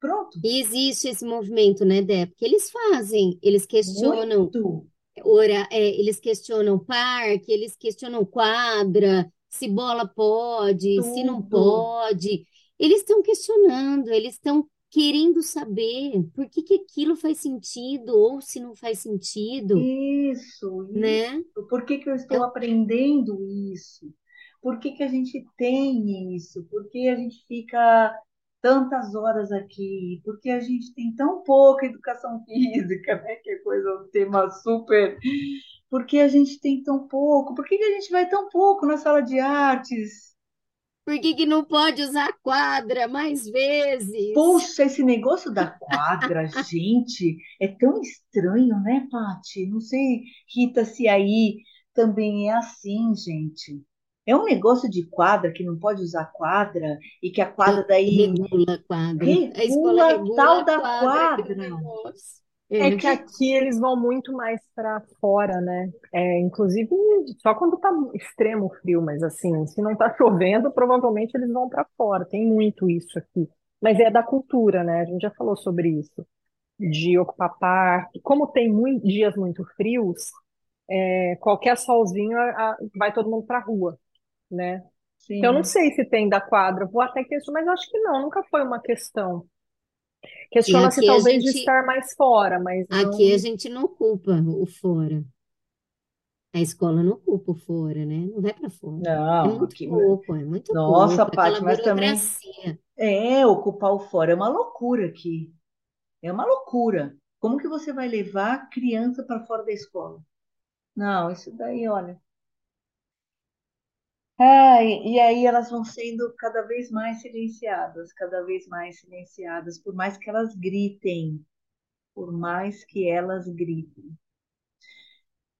Pronto. Existe esse movimento, né, Dé? Porque eles fazem, eles questionam. Muito ora, é, eles questionam parque, eles questionam quadra, se bola pode, Tudo. se não pode. Eles estão questionando, eles estão querendo saber por que, que aquilo faz sentido ou se não faz sentido. Isso, né? isso. Por que, que eu estou eu... aprendendo isso? Por que, que a gente tem isso? Por que a gente fica tantas horas aqui, porque a gente tem tão pouca educação física, né? Que é coisa, um tema super. Porque a gente tem tão pouco, por que, que a gente vai tão pouco na sala de artes? Por que, que não pode usar quadra mais vezes? Poxa, esse negócio da quadra, gente, é tão estranho, né, Pati? Não sei, Rita, se aí também é assim, gente. É um negócio de quadra que não pode usar quadra e que a quadra daí regula a quadra. Regula a tal da quadra. É, é que aqui eles vão muito mais para fora, né? É, inclusive só quando tá extremo frio, mas assim, se não tá chovendo, provavelmente eles vão para fora. Tem muito isso aqui. Mas é da cultura, né? A gente já falou sobre isso, de ocupar parque. Como tem muito, dias muito frios, é, qualquer solzinho a, a, vai todo mundo para rua, né? Sim. Então, eu não sei se tem da quadra, vou até questionar, mas acho que não, nunca foi uma questão. Questiona-se talvez gente, de estar mais fora, mas não... Aqui a gente não culpa o fora. A escola não culpa o fora, né? Não vai para fora. Não, é muito aqui... pouco, é muito Nossa, pouco. Paty, mas também é ocupar o fora é uma loucura aqui. É uma loucura. Como que você vai levar a criança para fora da escola? Não, isso daí, olha. Ah, e, e aí elas vão sendo cada vez mais silenciadas, cada vez mais silenciadas, por mais que elas gritem, por mais que elas gritem.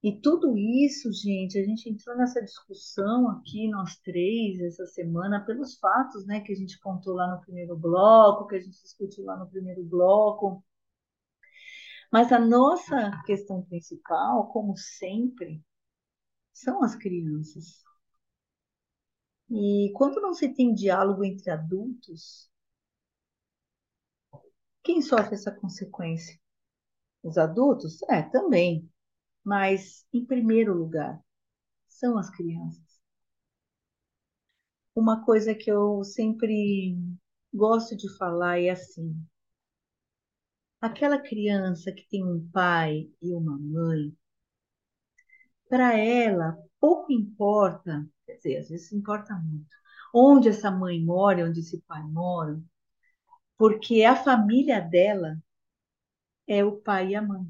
E tudo isso, gente, a gente entrou nessa discussão aqui, nós três, essa semana, pelos fatos, né, que a gente contou lá no primeiro bloco, que a gente discutiu lá no primeiro bloco. Mas a nossa questão principal, como sempre, são as crianças. E quando não se tem diálogo entre adultos, quem sofre essa consequência? Os adultos? É, também. Mas, em primeiro lugar, são as crianças. Uma coisa que eu sempre gosto de falar é assim: aquela criança que tem um pai e uma mãe, para ela pouco importa Às vezes importa muito. Onde essa mãe mora, onde esse pai mora, porque a família dela é o pai e a mãe.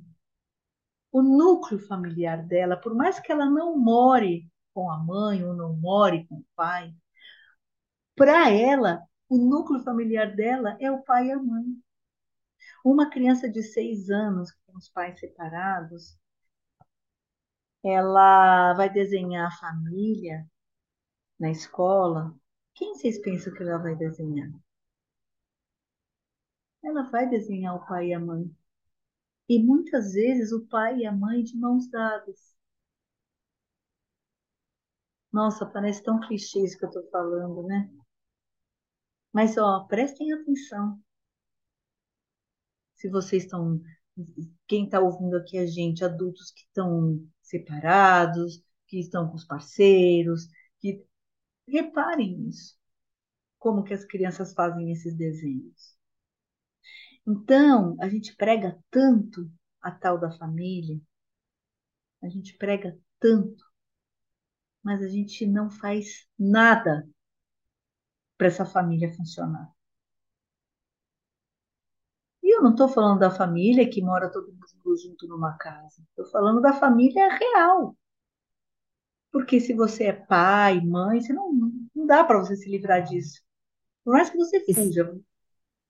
O núcleo familiar dela, por mais que ela não more com a mãe ou não more com o pai, para ela, o núcleo familiar dela é o pai e a mãe. Uma criança de seis anos com os pais separados, ela vai desenhar a família na escola, quem vocês pensam que ela vai desenhar? Ela vai desenhar o pai e a mãe. E muitas vezes o pai e a mãe de mãos dadas. Nossa, parece tão clichê isso que eu estou falando, né? Mas, ó, prestem atenção. Se vocês estão. Quem está ouvindo aqui a gente, adultos que estão separados, que estão com os parceiros, que Reparem nisso, como que as crianças fazem esses desenhos. Então, a gente prega tanto a tal da família, a gente prega tanto, mas a gente não faz nada para essa família funcionar. E eu não estou falando da família que mora todo mundo junto numa casa. Estou falando da família real. Porque se você é pai, mãe, você não, não dá para você se livrar disso. Por mais que você fuja.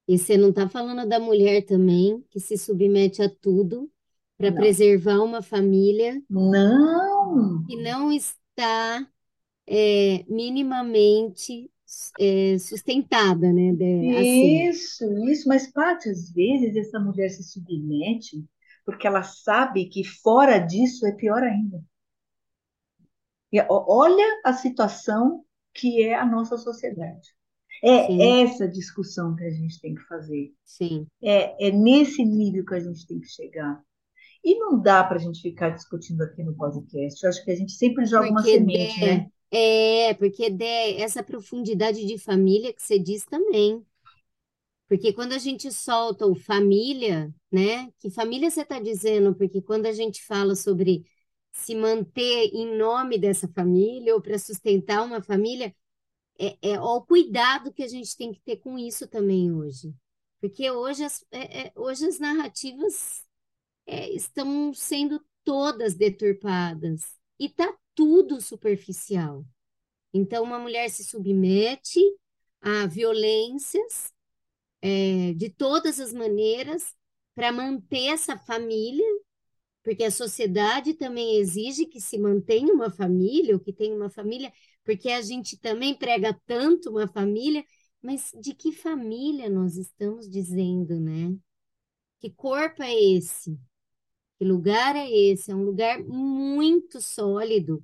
E você não está falando da mulher também, que se submete a tudo para preservar uma família Não! que não está é, minimamente é, sustentada, né? de- assim. Isso, isso. Mas, Paty, às vezes essa mulher se submete porque ela sabe que fora disso é pior ainda. Olha a situação que é a nossa sociedade. É Sim. essa discussão que a gente tem que fazer. Sim. É, é nesse nível que a gente tem que chegar. E não dá para a gente ficar discutindo aqui no podcast. Eu acho que a gente sempre joga uma Porque semente, Dé, né? é, porque Dé, essa profundidade de família que você diz também. Porque quando a gente solta o família, né? Que família você está dizendo? Porque quando a gente fala sobre se manter em nome dessa família ou para sustentar uma família, é, é o cuidado que a gente tem que ter com isso também hoje. Porque hoje as, é, é, hoje as narrativas é, estão sendo todas deturpadas e tá tudo superficial. Então, uma mulher se submete a violências é, de todas as maneiras para manter essa família, porque a sociedade também exige que se mantenha uma família, ou que tenha uma família, porque a gente também prega tanto uma família, mas de que família nós estamos dizendo, né? Que corpo é esse? Que lugar é esse? É um lugar muito sólido,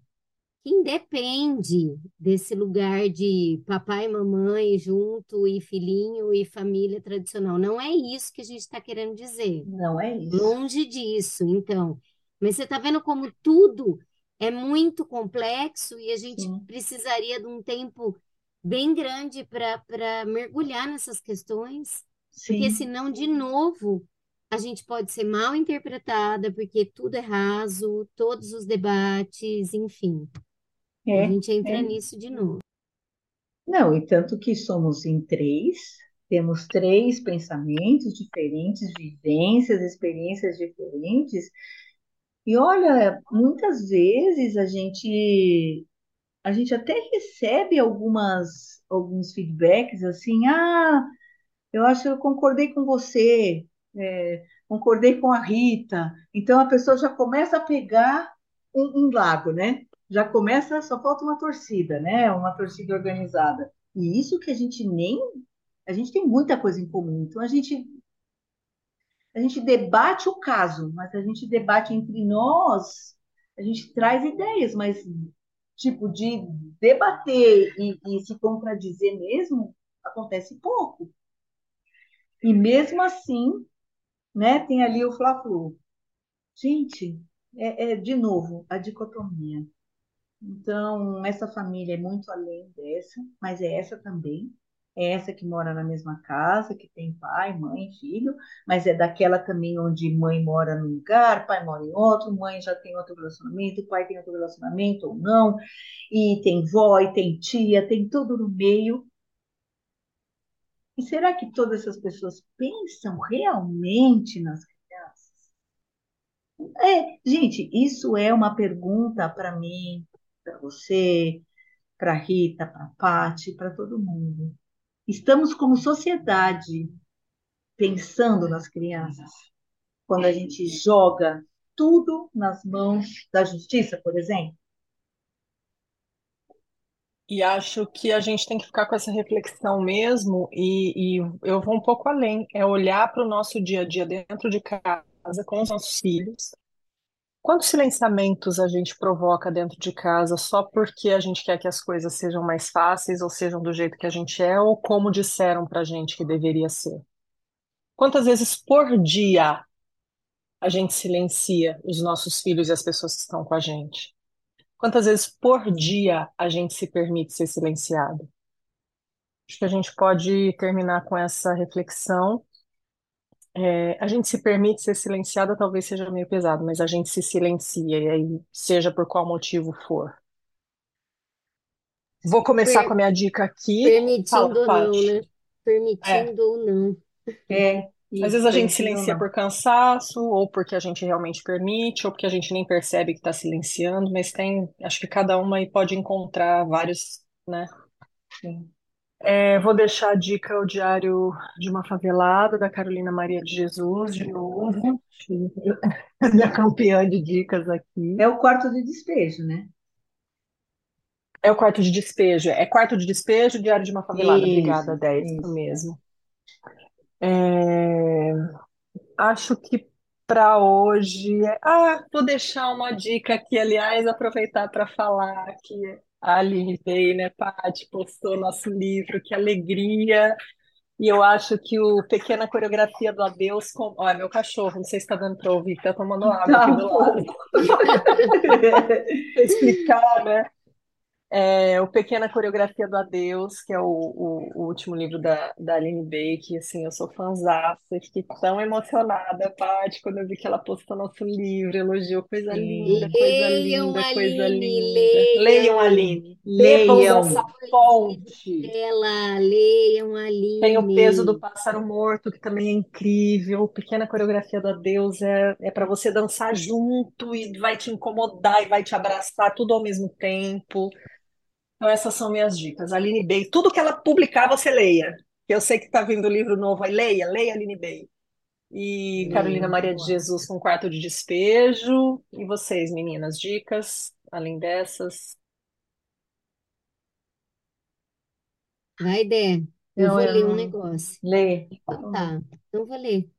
que independe desse lugar de papai e mamãe junto e filhinho e família tradicional. Não é isso que a gente está querendo dizer. Não é isso. Longe disso, então. Mas você está vendo como tudo é muito complexo e a gente Sim. precisaria de um tempo bem grande para mergulhar nessas questões, Sim. porque senão, de novo, a gente pode ser mal interpretada, porque tudo é raso, todos os debates, enfim. É, a gente entra é. nisso de novo. Não, e tanto que somos em três, temos três pensamentos diferentes, vivências, experiências diferentes. E olha, muitas vezes a gente a gente até recebe algumas alguns feedbacks assim, ah, eu acho que eu concordei com você, é, concordei com a Rita. Então a pessoa já começa a pegar um, um lado, né? Já começa, só falta uma torcida, né? Uma torcida organizada. E isso que a gente nem. A gente tem muita coisa em comum. Então a gente. A gente debate o caso, mas a gente debate entre nós, a gente traz ideias, mas tipo de debater e, e se contradizer mesmo acontece pouco. E mesmo assim, né, tem ali o Fla-Flu. Gente, é, é, de novo a dicotomia. Então, essa família é muito além dessa, mas é essa também. É essa que mora na mesma casa, que tem pai, mãe, filho, mas é daquela também onde mãe mora num lugar, pai mora em outro, mãe já tem outro relacionamento, pai tem outro relacionamento ou não, e tem vó, e tem tia, tem tudo no meio. E será que todas essas pessoas pensam realmente nas crianças? É, gente, isso é uma pergunta para mim, para você, para Rita, para Pati, para todo mundo. Estamos como sociedade pensando nas crianças quando a gente joga tudo nas mãos da justiça, por exemplo? E acho que a gente tem que ficar com essa reflexão mesmo, e, e eu vou um pouco além, é olhar para o nosso dia a dia dentro de casa com os nossos filhos. Quantos silenciamentos a gente provoca dentro de casa só porque a gente quer que as coisas sejam mais fáceis ou sejam do jeito que a gente é ou como disseram para a gente que deveria ser? Quantas vezes por dia a gente silencia os nossos filhos e as pessoas que estão com a gente? Quantas vezes por dia a gente se permite ser silenciado? Acho que a gente pode terminar com essa reflexão. É, a gente se permite ser silenciada, talvez seja meio pesado, mas a gente se silencia, e aí, seja por qual motivo for. Vou começar per com a minha dica aqui. Permitindo Fala, ou não, né? Permitindo é. ou não. É, às vezes a gente silencia por cansaço, ou porque a gente realmente permite, ou porque a gente nem percebe que está silenciando, mas tem, acho que cada uma aí pode encontrar vários, né? É, vou deixar a dica o Diário de uma Favelada, da Carolina Maria de Jesus, de novo. Minha campeã de dicas aqui. É o quarto de despejo, né? É o quarto de despejo. É quarto de despejo, Diário de uma Favelada. Isso, Obrigada, Dé, isso mesmo. É, acho que para hoje. É... Ah, vou deixar uma dica aqui, aliás, aproveitar para falar que a Aline veio, né, Paty, postou nosso livro, que alegria. E eu acho que o Pequena Coreografia do Adeus. Com... Olha, meu cachorro, não sei se está dando para ouvir, está tomando água tá aqui do lado. Explicar, né? É, o Pequena Coreografia do Adeus, que é o, o, o, último livro da, da Aline Bake, assim, eu sou fãzaça, fiquei tão emocionada, Paty, quando eu vi que ela postou nosso livro, elogiou, coisa linda, coisa leiam, linda, Aline, coisa linda. Leiam, leiam Aline, leiam essa fonte. Ela, leiam Aline. Tem o peso do pássaro morto, que também é incrível, Pequena Coreografia do Adeus é, é para você dançar junto e vai te incomodar e vai te abraçar tudo ao mesmo tempo. Então, essas são minhas dicas. Aline Bey, tudo que ela publicar, você leia. Eu sei que está vindo livro novo aí, leia, leia Aline Bey. E Carolina Maria de Jesus com quarto de despejo. E vocês, meninas, dicas, além dessas? Vai, Dé. Eu, eu vou ler um negócio. Lê. Então, tá, então vou ler.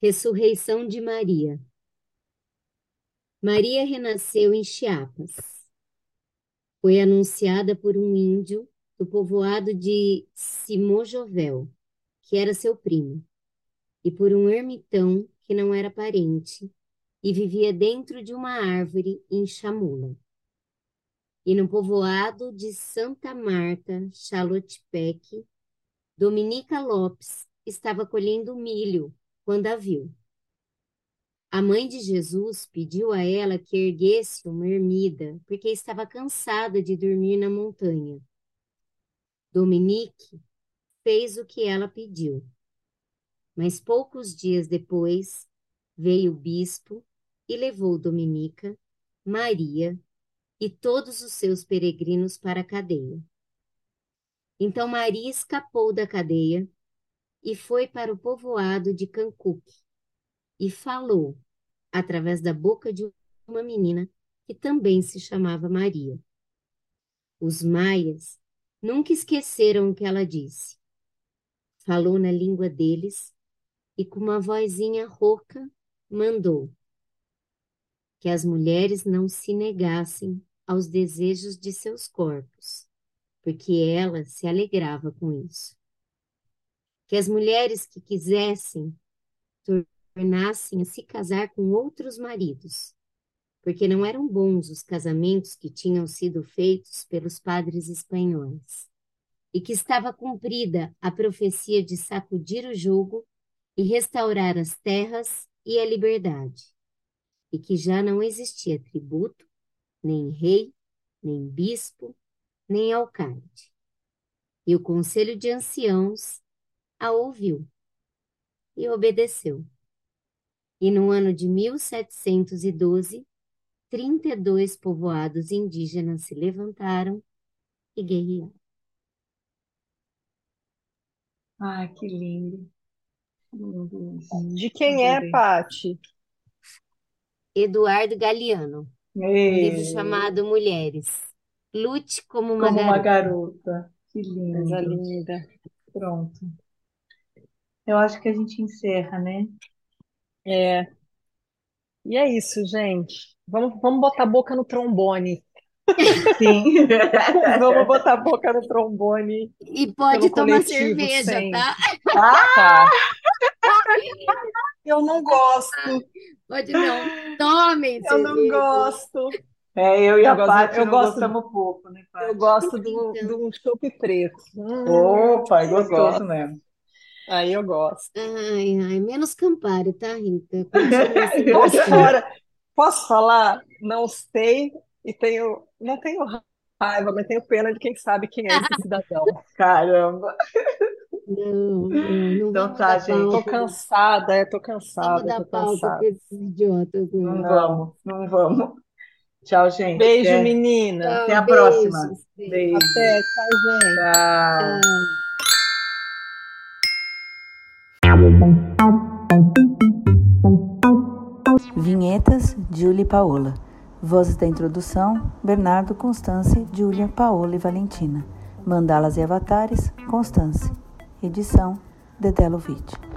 Ressurreição de Maria. Maria renasceu em Chiapas. Foi anunciada por um índio do povoado de Simojovel, que era seu primo, e por um ermitão que não era parente e vivia dentro de uma árvore em Chamula. E no povoado de Santa Marta, Chalotepec, Dominica Lopes estava colhendo milho quando a viu. A mãe de Jesus pediu a ela que erguesse uma ermida, porque estava cansada de dormir na montanha. Dominique fez o que ela pediu. Mas poucos dias depois, veio o bispo e levou Dominica, Maria e todos os seus peregrinos para a cadeia. Então Maria escapou da cadeia e foi para o povoado de Cancuque e falou através da boca de uma menina que também se chamava Maria. Os maias nunca esqueceram o que ela disse. Falou na língua deles e com uma vozinha rouca mandou que as mulheres não se negassem aos desejos de seus corpos, porque ela se alegrava com isso. Que as mulheres que quisessem tornassem a se casar com outros maridos, porque não eram bons os casamentos que tinham sido feitos pelos padres espanhóis, e que estava cumprida a profecia de sacudir o jugo e restaurar as terras e a liberdade, e que já não existia tributo, nem rei, nem bispo, nem alcalde. E o conselho de anciãos a ouviu e obedeceu. E no ano de 1712, 32 povoados indígenas se levantaram e guerrearam. Ai, que lindo. De quem é, Pati? Eduardo Galeano. Um livro chamado Mulheres. Lute como uma como garota. uma garota. Que lindo. Coisa linda. Pronto. Eu acho que a gente encerra, né? É. E é isso, gente. Vamos, vamos botar a boca no trombone. Sim. Vamos botar a boca no trombone. E pode pelo tomar coletivo cerveja, sem. tá? Tá. Eu não gosto. Pode não. Tomem Eu não cerveja. gosto. É, eu e Eu a gosto- Paty eu não gosto- gostamos pouco, né, Paty? Eu gosto do, de um chopp preto. Hum, Opa, é eu gostoso gosto. mesmo. Aí eu gosto. Ai, ai, menos Campari, tá, Rita? Assim, Tô fora. Posso falar? Não sei e tenho, não tenho raiva, mas tenho pena de quem sabe quem é esse cidadão. Caramba. Não, não, não Então vamos tá, dar gente. Tô palco, cansada, é, tô vamos cansada, dar tô palco cansada. pra esses idiotas. Não Não. vamos, não vamos. Tchau, gente. Beijo, Até, menina. até a próxima. beijos. Beijo. Até, tchau, gente. Tchau. Tchau. Vinhetas, Julie e Paola. Vozes da introdução, Bernardo, Constance, Júlia, Paola e Valentina. Mandalas e avatares, Constance. Edição, Dedé Lovitch.